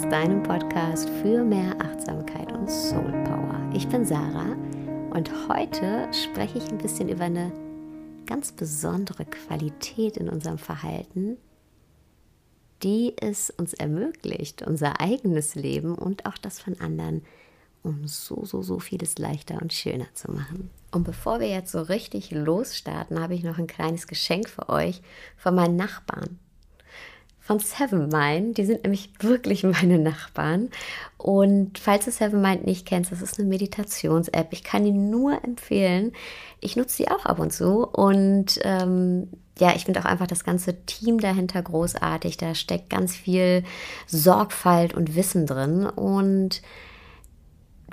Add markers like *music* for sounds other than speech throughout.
Sessions, deinem Podcast für mehr Achtsamkeit und Soul Power. Ich bin Sarah und heute spreche ich ein bisschen über eine ganz besondere Qualität in unserem Verhalten, die es uns ermöglicht, unser eigenes Leben und auch das von anderen um so, so, so vieles leichter und schöner zu machen. Und bevor wir jetzt so richtig losstarten, habe ich noch ein kleines Geschenk für euch von meinen Nachbarn. Von Seven Mind. Die sind nämlich wirklich meine Nachbarn. Und falls du Seven Mind nicht kennst, das ist eine Meditations-App. Ich kann die nur empfehlen. Ich nutze die auch ab und zu. Und ähm, ja, ich finde auch einfach das ganze Team dahinter großartig. Da steckt ganz viel Sorgfalt und Wissen drin. Und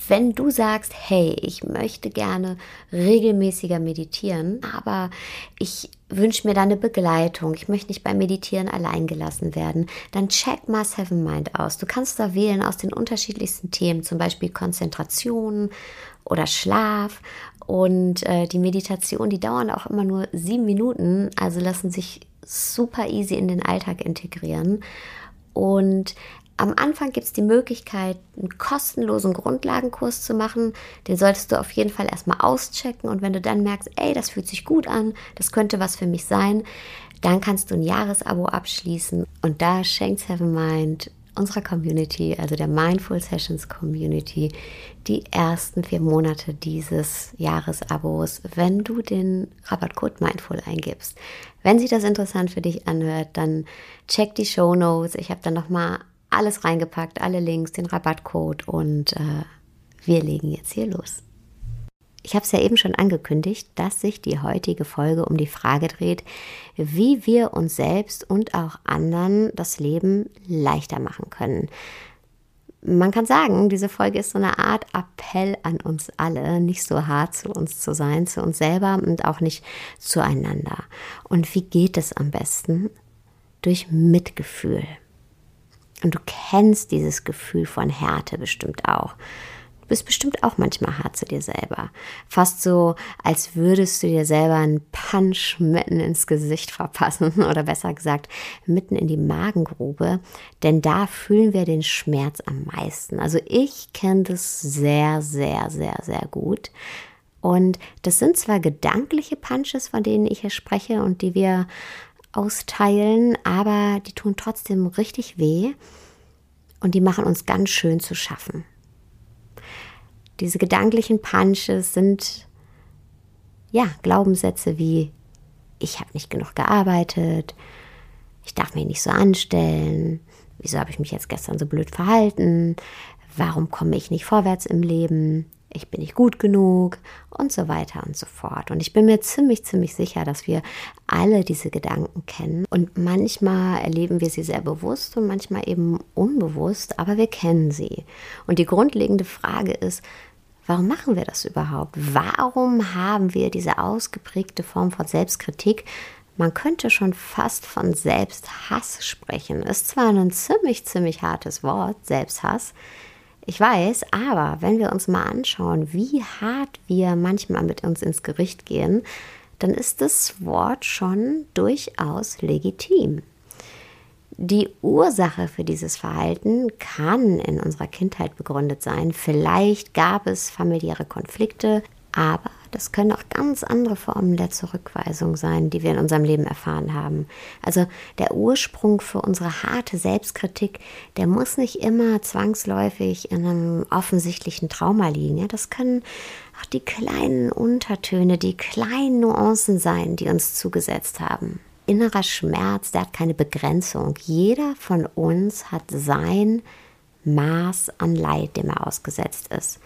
wenn du sagst, hey, ich möchte gerne regelmäßiger meditieren, aber ich wünsche mir da eine Begleitung, ich möchte nicht beim Meditieren allein gelassen werden, dann check mal Seven Mind aus. Du kannst da wählen aus den unterschiedlichsten Themen, zum Beispiel Konzentration oder Schlaf. Und äh, die Meditation, die dauern auch immer nur sieben Minuten, also lassen sich super easy in den Alltag integrieren. Und am Anfang gibt es die Möglichkeit, einen kostenlosen Grundlagenkurs zu machen. Den solltest du auf jeden Fall erstmal auschecken. Und wenn du dann merkst, ey, das fühlt sich gut an, das könnte was für mich sein, dann kannst du ein Jahresabo abschließen. Und da schenkt Seven Mind unserer Community, also der Mindful Sessions Community, die ersten vier Monate dieses Jahresabos, wenn du den Rabattcode Mindful eingibst. Wenn sich das interessant für dich anhört, dann check die Show Notes. Ich habe dann nochmal alles reingepackt, alle Links, den Rabattcode und äh, wir legen jetzt hier los. Ich habe es ja eben schon angekündigt, dass sich die heutige Folge um die Frage dreht, wie wir uns selbst und auch anderen das Leben leichter machen können. Man kann sagen, diese Folge ist so eine Art Appell an uns alle, nicht so hart zu uns zu sein, zu uns selber und auch nicht zueinander. Und wie geht es am besten? Durch Mitgefühl. Und du kennst dieses Gefühl von Härte bestimmt auch. Du bist bestimmt auch manchmal hart zu dir selber. Fast so, als würdest du dir selber einen Punch mitten ins Gesicht verpassen *laughs* oder besser gesagt mitten in die Magengrube. Denn da fühlen wir den Schmerz am meisten. Also ich kenne das sehr, sehr, sehr, sehr gut. Und das sind zwar gedankliche Punches, von denen ich hier spreche und die wir austeilen, aber die tun trotzdem richtig weh und die machen uns ganz schön zu schaffen. Diese gedanklichen Punches sind ja Glaubenssätze wie ich habe nicht genug gearbeitet, ich darf mich nicht so anstellen, wieso habe ich mich jetzt gestern so blöd verhalten, warum komme ich nicht vorwärts im Leben, ich bin nicht gut genug und so weiter und so fort. Und ich bin mir ziemlich, ziemlich sicher, dass wir alle diese Gedanken kennen. Und manchmal erleben wir sie sehr bewusst und manchmal eben unbewusst, aber wir kennen sie. Und die grundlegende Frage ist, warum machen wir das überhaupt? Warum haben wir diese ausgeprägte Form von Selbstkritik? Man könnte schon fast von Selbsthass sprechen. Ist zwar ein ziemlich, ziemlich hartes Wort, Selbsthass. Ich weiß, aber wenn wir uns mal anschauen, wie hart wir manchmal mit uns ins Gericht gehen, dann ist das Wort schon durchaus legitim. Die Ursache für dieses Verhalten kann in unserer Kindheit begründet sein. Vielleicht gab es familiäre Konflikte, aber das können auch ganz andere Formen der Zurückweisung sein, die wir in unserem Leben erfahren haben. Also der Ursprung für unsere harte Selbstkritik, der muss nicht immer zwangsläufig in einem offensichtlichen Trauma liegen. Ja, das können auch die kleinen Untertöne, die kleinen Nuancen sein, die uns zugesetzt haben. Innerer Schmerz, der hat keine Begrenzung. Jeder von uns hat sein Maß an Leid, dem er ausgesetzt ist.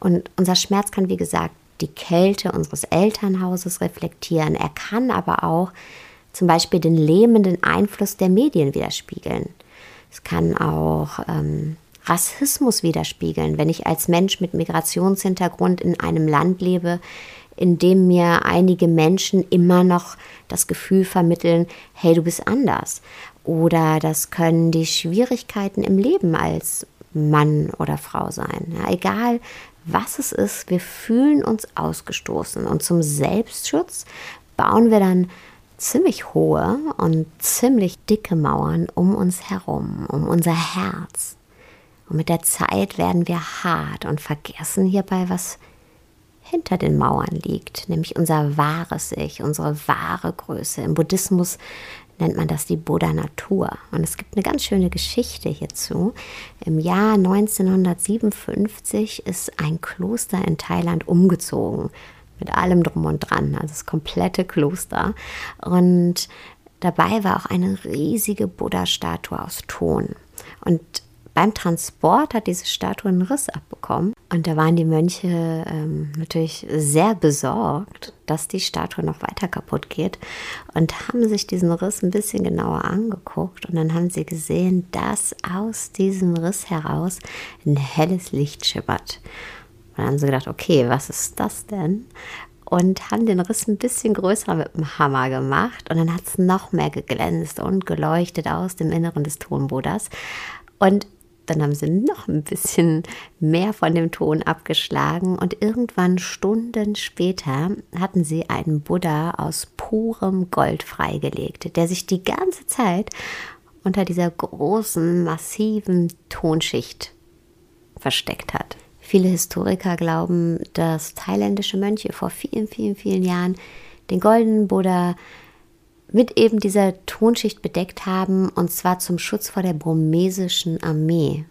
Und unser Schmerz kann, wie gesagt, die Kälte unseres Elternhauses reflektieren. Er kann aber auch zum Beispiel den lähmenden Einfluss der Medien widerspiegeln. Es kann auch ähm, Rassismus widerspiegeln, wenn ich als Mensch mit Migrationshintergrund in einem Land lebe, in dem mir einige Menschen immer noch das Gefühl vermitteln, hey, du bist anders. Oder das können die Schwierigkeiten im Leben als Mann oder Frau sein. Ja, egal was es ist, wir fühlen uns ausgestoßen. Und zum Selbstschutz bauen wir dann ziemlich hohe und ziemlich dicke Mauern um uns herum, um unser Herz. Und mit der Zeit werden wir hart und vergessen hierbei, was hinter den Mauern liegt, nämlich unser wahres Ich, unsere wahre Größe. Im Buddhismus nennt man das die Buddha Natur. Und es gibt eine ganz schöne Geschichte hierzu. Im Jahr 1957 ist ein Kloster in Thailand umgezogen mit allem drum und dran, also das komplette Kloster. Und dabei war auch eine riesige Buddha-Statue aus Ton. Und beim Transport hat diese Statue einen Riss abbekommen. Und da waren die Mönche ähm, natürlich sehr besorgt, dass die Statue noch weiter kaputt geht und haben sich diesen Riss ein bisschen genauer angeguckt. Und dann haben sie gesehen, dass aus diesem Riss heraus ein helles Licht schimmert. Und dann haben sie gedacht, okay, was ist das denn? Und haben den Riss ein bisschen größer mit dem Hammer gemacht. Und dann hat es noch mehr geglänzt und geleuchtet aus dem Inneren des Tonbuddhas. Und dann haben sie noch ein bisschen mehr von dem Ton abgeschlagen und irgendwann Stunden später hatten sie einen Buddha aus purem Gold freigelegt, der sich die ganze Zeit unter dieser großen, massiven Tonschicht versteckt hat. Viele Historiker glauben, dass thailändische Mönche vor vielen, vielen, vielen Jahren den goldenen Buddha mit eben dieser Tonschicht bedeckt haben, und zwar zum Schutz vor der burmesischen Armee.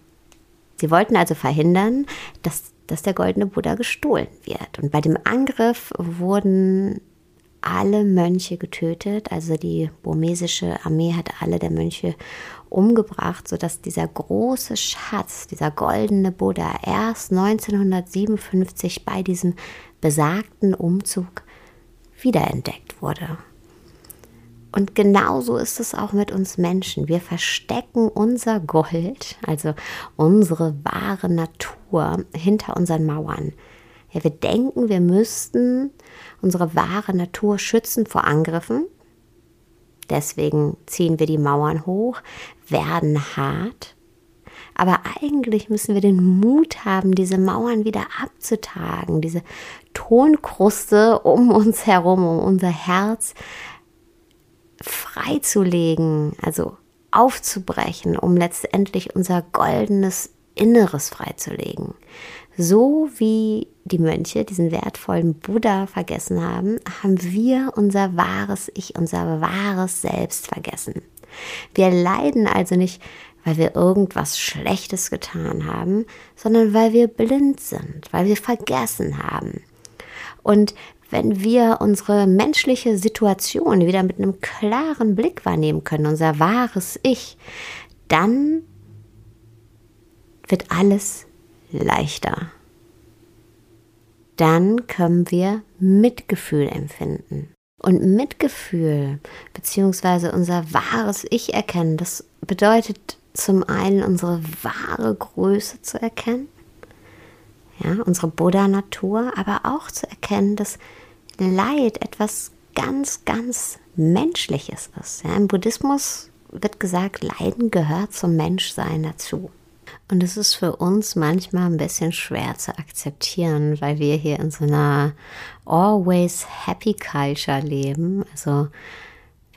Sie wollten also verhindern, dass, dass der goldene Buddha gestohlen wird. Und bei dem Angriff wurden alle Mönche getötet, also die burmesische Armee hat alle der Mönche umgebracht, sodass dieser große Schatz, dieser goldene Buddha, erst 1957 bei diesem besagten Umzug wiederentdeckt wurde. Und genauso ist es auch mit uns Menschen. Wir verstecken unser Gold, also unsere wahre Natur, hinter unseren Mauern. Ja, wir denken, wir müssten unsere wahre Natur schützen vor Angriffen, Deswegen ziehen wir die Mauern hoch, werden hart. Aber eigentlich müssen wir den Mut haben, diese Mauern wieder abzutagen, diese Tonkruste um uns herum, um unser Herz freizulegen, also aufzubrechen, um letztendlich unser goldenes Inneres freizulegen. So wie die Mönche diesen wertvollen Buddha vergessen haben, haben wir unser wahres Ich, unser wahres Selbst vergessen. Wir leiden also nicht, weil wir irgendwas Schlechtes getan haben, sondern weil wir blind sind, weil wir vergessen haben. Und wenn wir unsere menschliche Situation wieder mit einem klaren Blick wahrnehmen können, unser wahres Ich, dann wird alles leichter. Dann können wir Mitgefühl empfinden. Und Mitgefühl bzw. unser wahres Ich erkennen, das bedeutet zum einen unsere wahre Größe zu erkennen, ja, unsere Buddha-Natur, aber auch zu erkennen, dass Leid etwas ganz, ganz Menschliches ist. Ja, Im Buddhismus wird gesagt, Leiden gehört zum Menschsein dazu. Und es ist für uns manchmal ein bisschen schwer zu akzeptieren, weil wir hier in so einer always happy culture leben. Also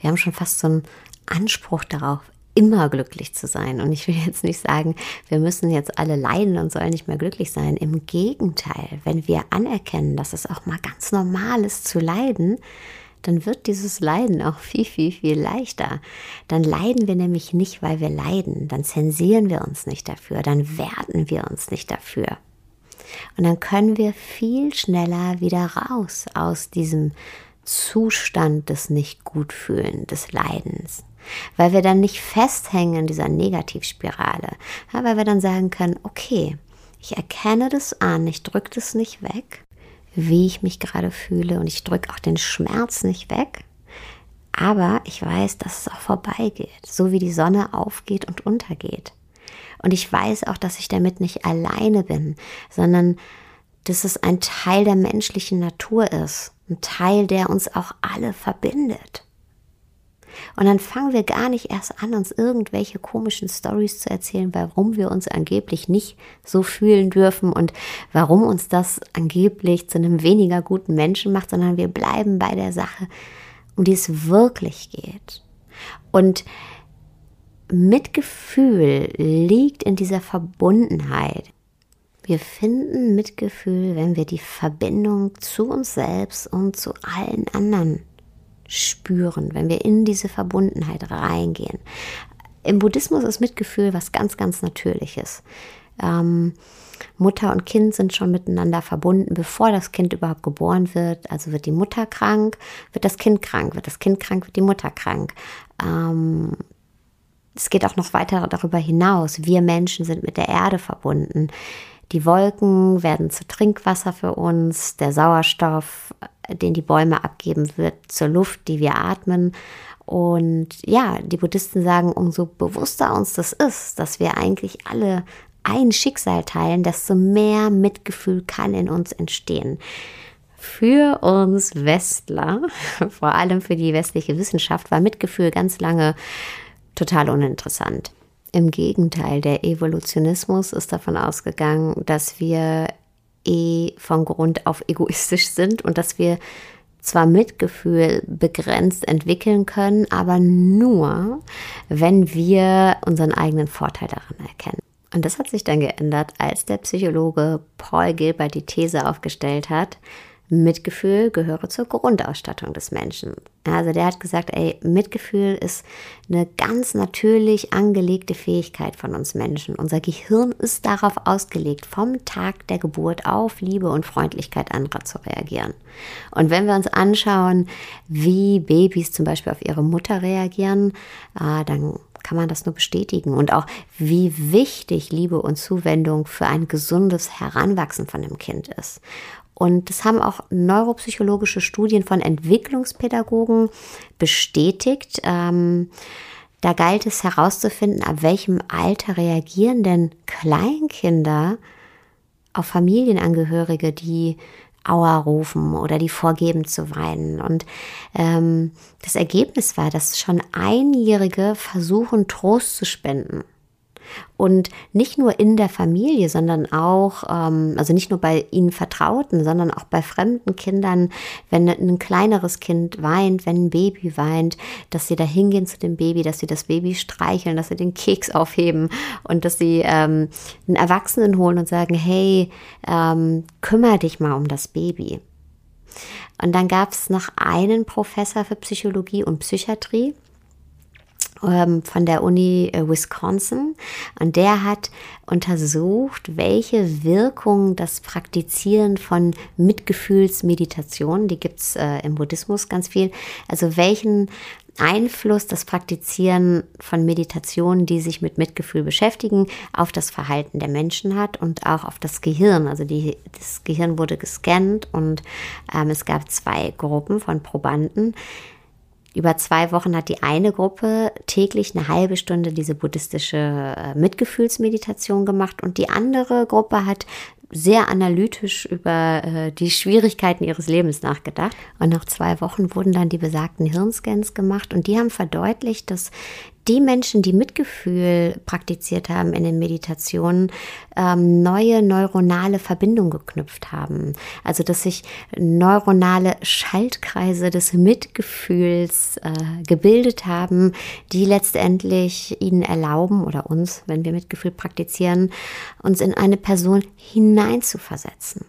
wir haben schon fast so einen Anspruch darauf, immer glücklich zu sein. Und ich will jetzt nicht sagen, wir müssen jetzt alle leiden und sollen nicht mehr glücklich sein. Im Gegenteil, wenn wir anerkennen, dass es auch mal ganz normal ist zu leiden, dann wird dieses Leiden auch *laughs* viel, viel, viel leichter. Dann leiden wir nämlich nicht, weil wir leiden. Dann zensieren wir uns nicht dafür. Dann werten wir uns nicht dafür. Und dann können wir viel schneller wieder raus aus diesem Zustand des Nicht-Gut-Fühlen, des Leidens. Weil wir dann nicht festhängen in dieser Negativspirale. Ja, weil wir dann sagen können, okay, ich erkenne das an, ich drücke das nicht weg wie ich mich gerade fühle und ich drücke auch den Schmerz nicht weg. Aber ich weiß, dass es auch vorbeigeht, so wie die Sonne aufgeht und untergeht. Und ich weiß auch, dass ich damit nicht alleine bin, sondern dass es ein Teil der menschlichen Natur ist, ein Teil, der uns auch alle verbindet. Und dann fangen wir gar nicht erst an, uns irgendwelche komischen Stories zu erzählen, warum wir uns angeblich nicht so fühlen dürfen und warum uns das angeblich zu einem weniger guten Menschen macht, sondern wir bleiben bei der Sache um die es wirklich geht. Und Mitgefühl liegt in dieser Verbundenheit. Wir finden Mitgefühl, wenn wir die Verbindung zu uns selbst und zu allen anderen spüren, wenn wir in diese Verbundenheit reingehen. Im Buddhismus ist Mitgefühl was ganz, ganz Natürliches. Ähm, Mutter und Kind sind schon miteinander verbunden, bevor das Kind überhaupt geboren wird. Also wird die Mutter krank, wird das Kind krank, wird das Kind krank, wird die Mutter krank. Ähm, es geht auch noch weiter darüber hinaus. Wir Menschen sind mit der Erde verbunden. Die Wolken werden zu Trinkwasser für uns, der Sauerstoff, den die Bäume abgeben, wird zur Luft, die wir atmen. Und ja, die Buddhisten sagen, umso bewusster uns das ist, dass wir eigentlich alle ein Schicksal teilen, desto mehr Mitgefühl kann in uns entstehen. Für uns Westler, *laughs* vor allem für die westliche Wissenschaft, war Mitgefühl ganz lange total uninteressant. Im Gegenteil, der Evolutionismus ist davon ausgegangen, dass wir eh von Grund auf egoistisch sind und dass wir zwar Mitgefühl begrenzt entwickeln können, aber nur, wenn wir unseren eigenen Vorteil daran erkennen. Und das hat sich dann geändert, als der Psychologe Paul Gilbert die These aufgestellt hat, Mitgefühl gehöre zur Grundausstattung des Menschen. Also der hat gesagt, ey, Mitgefühl ist eine ganz natürlich angelegte Fähigkeit von uns Menschen. Unser Gehirn ist darauf ausgelegt, vom Tag der Geburt auf Liebe und Freundlichkeit anderer zu reagieren. Und wenn wir uns anschauen, wie Babys zum Beispiel auf ihre Mutter reagieren, äh, dann kann man das nur bestätigen. Und auch, wie wichtig Liebe und Zuwendung für ein gesundes Heranwachsen von dem Kind ist. Und das haben auch neuropsychologische Studien von Entwicklungspädagogen bestätigt. Ähm, da galt es herauszufinden, ab welchem Alter reagieren denn Kleinkinder auf Familienangehörige, die Aua rufen oder die vorgeben zu weinen. Und ähm, das Ergebnis war, dass schon Einjährige versuchen, Trost zu spenden. Und nicht nur in der Familie, sondern auch, ähm, also nicht nur bei ihnen Vertrauten, sondern auch bei fremden Kindern, wenn ein kleineres Kind weint, wenn ein Baby weint, dass sie da hingehen zu dem Baby, dass sie das Baby streicheln, dass sie den Keks *laughs* aufheben und dass sie ähm, einen Erwachsenen holen und sagen, hey, ähm, kümmere dich mal um das Baby. Und dann gab es noch einen Professor für Psychologie und Psychiatrie, von der Uni äh, Wisconsin und der hat untersucht, welche Wirkung das Praktizieren von Mitgefühlsmeditation, die gibt's äh, im Buddhismus ganz viel, also welchen Einfluss das Praktizieren von Meditationen, die sich mit Mitgefühl beschäftigen, auf das Verhalten der Menschen hat und auch auf das Gehirn. Also die, das Gehirn wurde gescannt und ähm, es gab zwei Gruppen von Probanden. Über zwei Wochen hat die eine Gruppe täglich eine halbe Stunde diese buddhistische äh, Mitgefühlsmeditation gemacht und die andere Gruppe hat sehr analytisch über äh, die Schwierigkeiten ihres Lebens nachgedacht. Und nach zwei Wochen wurden dann die besagten Hirnscans gemacht und die haben verdeutlicht, dass die Menschen, die Mitgefühl praktiziert haben in den Meditationen, ähm, neue neuronale Verbindungen geknüpft haben. Also dass sich neuronale Schaltkreise des Mitgefühls äh, gebildet haben, die letztendlich ihnen erlauben oder uns, wenn wir Mitgefühl praktizieren, uns in eine Person hineinzuversetzen.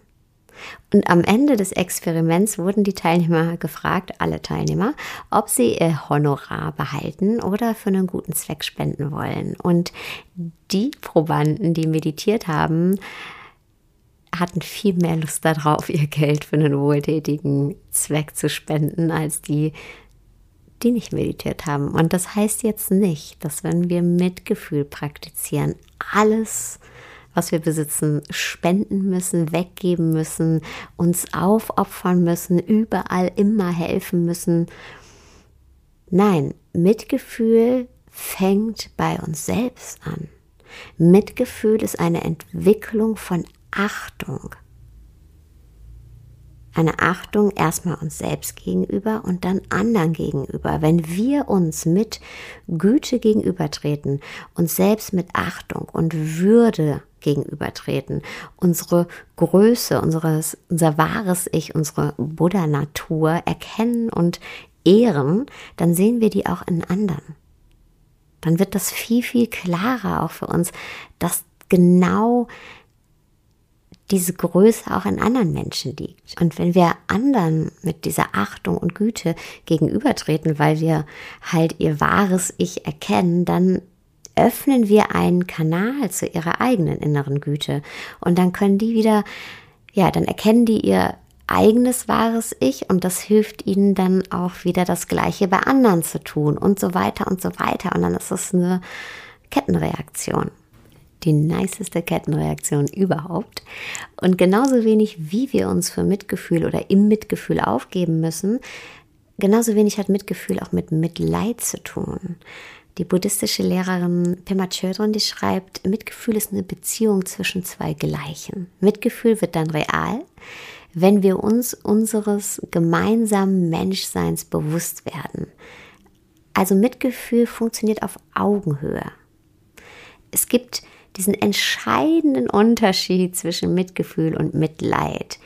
Und am Ende des Experiments wurden die Teilnehmer gefragt, alle Teilnehmer, ob sie ihr Honorar behalten oder für einen guten Zweck spenden wollen. Und die Probanden, die meditiert haben, hatten viel mehr Lust darauf, ihr Geld für einen wohltätigen Zweck zu spenden, als die, die nicht meditiert haben. Und das heißt jetzt nicht, dass wenn wir Mitgefühl praktizieren, alles was wir besitzen, spenden müssen, weggeben müssen, uns aufopfern müssen, überall immer helfen müssen. Nein, Mitgefühl fängt bei uns selbst an. Mitgefühl ist eine Entwicklung von Achtung. Eine Achtung erstmal uns selbst gegenüber und dann anderen gegenüber. Wenn wir uns mit Güte gegenübertreten, uns selbst mit Achtung und Würde gegenübertreten, unsere Größe, unseres, unser wahres Ich, unsere Buddha-Natur erkennen und ehren, dann sehen wir die auch in anderen. Dann wird das viel, viel klarer auch für uns, dass genau diese Größe auch in anderen Menschen liegt. Und wenn wir anderen mit dieser Achtung und Güte gegenübertreten, weil wir halt ihr wahres Ich erkennen, dann öffnen wir einen Kanal zu ihrer eigenen inneren Güte. Und dann können die wieder, ja, dann erkennen die ihr eigenes wahres Ich und das hilft ihnen dann auch wieder das Gleiche bei anderen zu tun und so weiter und so weiter. Und dann ist es eine Kettenreaktion. Die niceste Kettenreaktion überhaupt. Und genauso wenig, wie wir uns für Mitgefühl oder im Mitgefühl aufgeben müssen, genauso wenig hat Mitgefühl auch mit Mitleid zu tun. Die buddhistische Lehrerin Pema Chodron, die schreibt, Mitgefühl ist eine Beziehung zwischen zwei Gleichen. Mitgefühl wird dann real, wenn wir uns unseres gemeinsamen Menschseins bewusst werden. Also Mitgefühl funktioniert auf Augenhöhe. Es gibt diesen entscheidenden Unterschied zwischen Mitgefühl und Mitleid.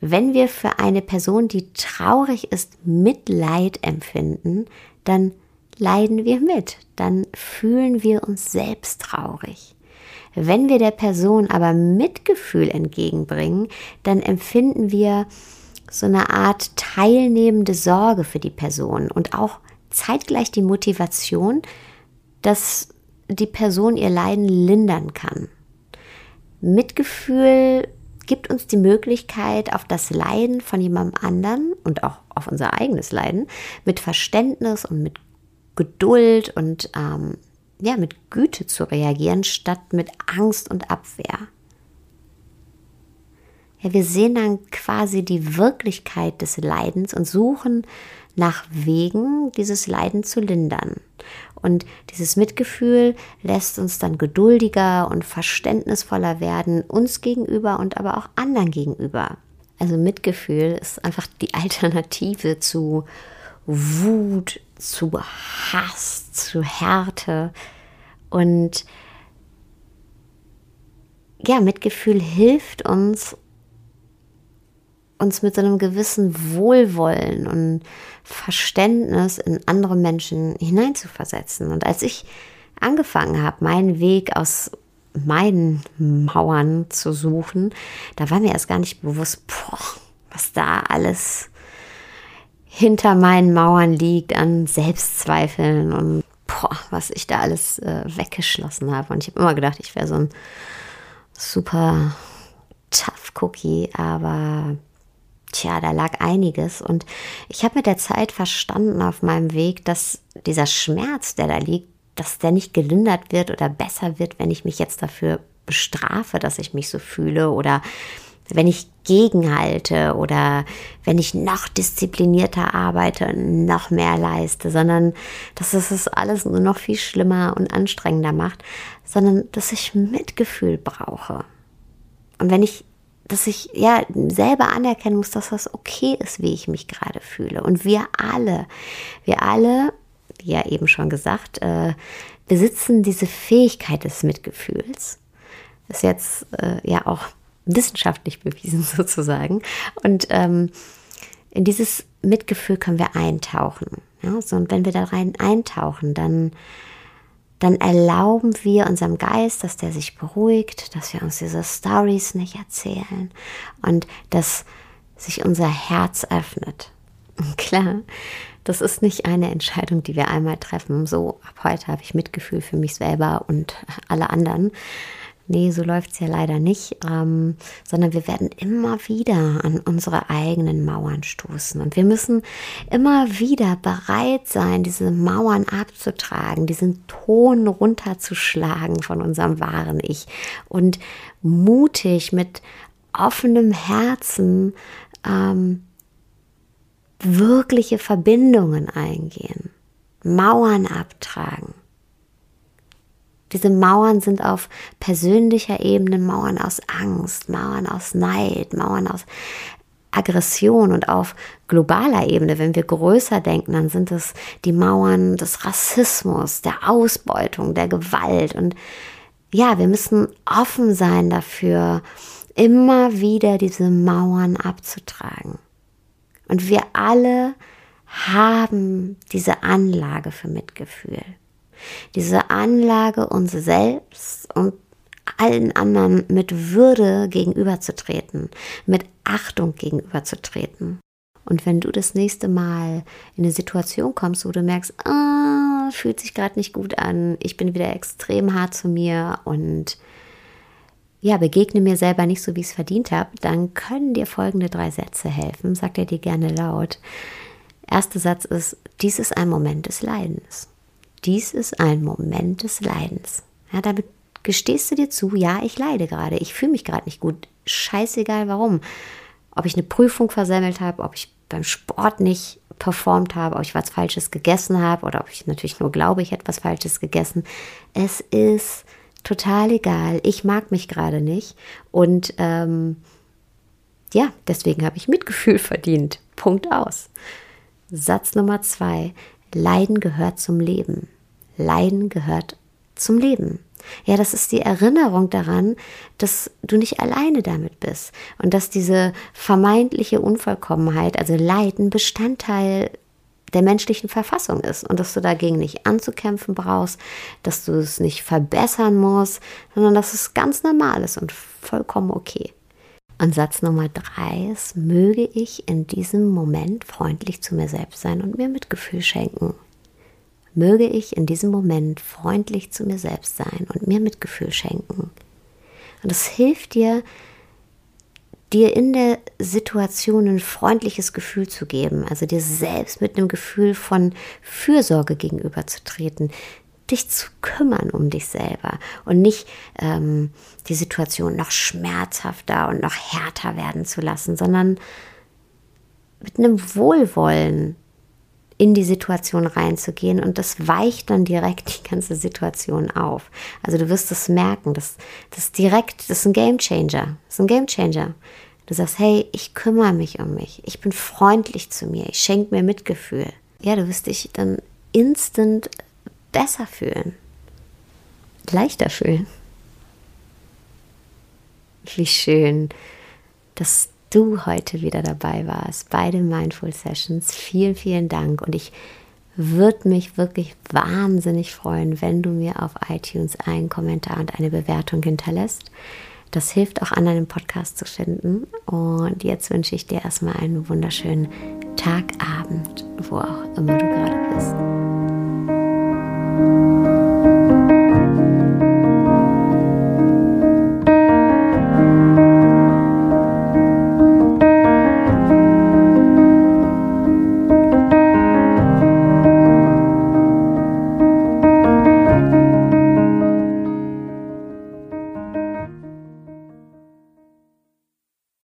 Wenn wir für eine Person, die traurig ist, Mitleid empfinden, dann leiden wir mit, dann fühlen wir uns selbst traurig. Wenn wir der Person aber Mitgefühl entgegenbringen, dann empfinden wir so eine Art teilnehmende Sorge für die Person und auch zeitgleich die Motivation, dass die Person ihr Leiden lindern kann. Mitgefühl gibt uns die Möglichkeit, auf das Leiden von jemandem anderen und auch auf unser eigenes Leiden mit Verständnis und mit Geduld und ähm, ja, mit Güte zu reagieren, statt mit Angst und Abwehr. Ja, wir sehen dann quasi die Wirklichkeit des Leidens und suchen nach Wegen, dieses Leiden zu lindern. Und dieses Mitgefühl lässt uns dann geduldiger und verständnisvoller werden, uns gegenüber und aber auch anderen gegenüber. Also Mitgefühl ist einfach die *laughs* Alternative zu Wut, zu Hass, zu Härte. Und ja, Mitgefühl hilft uns, uns mit so einem gewissen Wohlwollen und Verständnis in andere Menschen hineinzuversetzen. Und als ich angefangen habe, meinen Weg aus meinen Mauern zu suchen, da war mir erst gar nicht bewusst, boah, was da alles hinter meinen Mauern liegt an Selbstzweifeln und boah, was ich da alles äh, weggeschlossen habe. Und ich habe immer gedacht, ich wäre so ein super tough Cookie, aber tja, da lag einiges. Und ich habe mit der Zeit verstanden auf meinem Weg, dass dieser Schmerz, der da liegt, dass der nicht gelindert wird oder besser wird, wenn ich mich jetzt dafür bestrafe, dass ich mich so fühle oder wenn ich gegenhalte oder wenn ich noch disziplinierter arbeite, noch mehr leiste, sondern dass es das alles nur noch viel schlimmer und anstrengender macht, sondern dass ich Mitgefühl brauche. Und wenn ich, dass ich ja selber anerkennen muss, dass das okay ist, wie ich mich gerade fühle. Und wir alle, wir alle, wie ja eben schon gesagt, äh, besitzen diese Fähigkeit des Mitgefühls. Ist jetzt äh, ja auch wissenschaftlich *laughs* bewiesen sozusagen. Und ähm, in dieses Mitgefühl können wir eintauchen. Ja? So, und wenn wir da rein eintauchen, dann, dann erlauben wir unserem Geist, dass der sich beruhigt, dass wir uns diese Stories nicht erzählen und dass sich unser Herz öffnet. *laughs* Klar, das ist nicht eine Entscheidung, die wir einmal treffen. So, ab heute habe ich Mitgefühl für mich selber und alle anderen, Nee, so läuft es ja leider nicht, ähm, sondern wir werden immer wieder an unsere eigenen Mauern stoßen. Und wir müssen immer wieder bereit sein, diese Mauern abzutragen, diesen Ton runterzuschlagen von unserem wahren Ich und mutig mit offenem Herzen ähm, wirkliche Verbindungen eingehen, Mauern abtragen. Diese Mauern sind auf persönlicher Ebene Mauern aus Angst, Mauern aus Neid, Mauern aus Aggression und auf globaler Ebene, wenn wir größer denken, dann sind es die Mauern des Rassismus, der Ausbeutung, der Gewalt. Und ja, wir müssen offen sein dafür, immer wieder diese Mauern abzutragen. Und wir alle haben diese Anlage für Mitgefühl. Diese Anlage, uns selbst und allen anderen mit Würde gegenüberzutreten, mit Achtung gegenüberzutreten. Und wenn du das nächste Mal in eine Situation kommst, wo du merkst, ah, fühlt sich gerade nicht gut an, ich bin wieder extrem hart zu mir und ja, begegne mir selber nicht so, wie ich es verdient habe, dann können dir folgende drei Sätze helfen. Sagt er dir gerne laut. Erster Satz ist, dies ist ein Moment des Leidens. Dies ist ein Moment des Leidens. Ja, damit gestehst du dir zu, ja, ich leide gerade, ich fühle mich gerade nicht gut. Scheißegal warum. Ob ich eine Prüfung versemmelt habe, ob ich beim Sport nicht performt habe, ob ich was Falsches gegessen habe oder ob ich natürlich nur glaube, ich hätte was Falsches gegessen. Es ist total egal. Ich mag mich gerade nicht. Und ähm, ja, deswegen habe ich Mitgefühl *laughs* verdient. Punkt aus. Satz Nummer zwei. Leiden gehört zum Leben. Leiden gehört zum Leben. Ja, das ist die Erinnerung daran, dass du nicht alleine damit bist und dass diese vermeintliche Unvollkommenheit, also Leiden, Bestandteil der menschlichen Verfassung ist und dass du dagegen nicht anzukämpfen brauchst, dass du es nicht verbessern musst, sondern dass es ganz normal ist und vollkommen okay. Und Satz Nummer drei ist, möge ich in diesem Moment freundlich zu mir selbst sein und mir Mitgefühl schenken. Möge ich in diesem Moment freundlich zu mir selbst sein und mir Mitgefühl schenken. Und es hilft dir, dir in der Situation ein freundliches Gefühl zu geben, also dir selbst mit einem Gefühl von Fürsorge gegenüberzutreten, dich zu kümmern um dich selber und nicht ähm, die Situation noch schmerzhafter und noch härter werden zu lassen, sondern mit einem Wohlwollen in die Situation reinzugehen und das weicht dann direkt die ganze Situation auf. Also du wirst es merken, das, das direkt, das ist ein Game Changer. Das ist ein Game Changer. Du sagst, hey, ich kümmere mich um mich. Ich bin freundlich zu mir. Ich schenke mir Mitgefühl. Ja, du wirst dich dann instant besser fühlen. Leichter fühlen. Wie schön, dass du heute wieder dabei warst bei den Mindful Sessions. Vielen, vielen Dank und ich würde mich wirklich wahnsinnig freuen, wenn du mir auf iTunes einen Kommentar und eine Bewertung hinterlässt. Das hilft auch anderen, den Podcast zu finden. Und jetzt wünsche ich dir erstmal einen wunderschönen Tag, Abend, wo auch immer du gerade bist. Música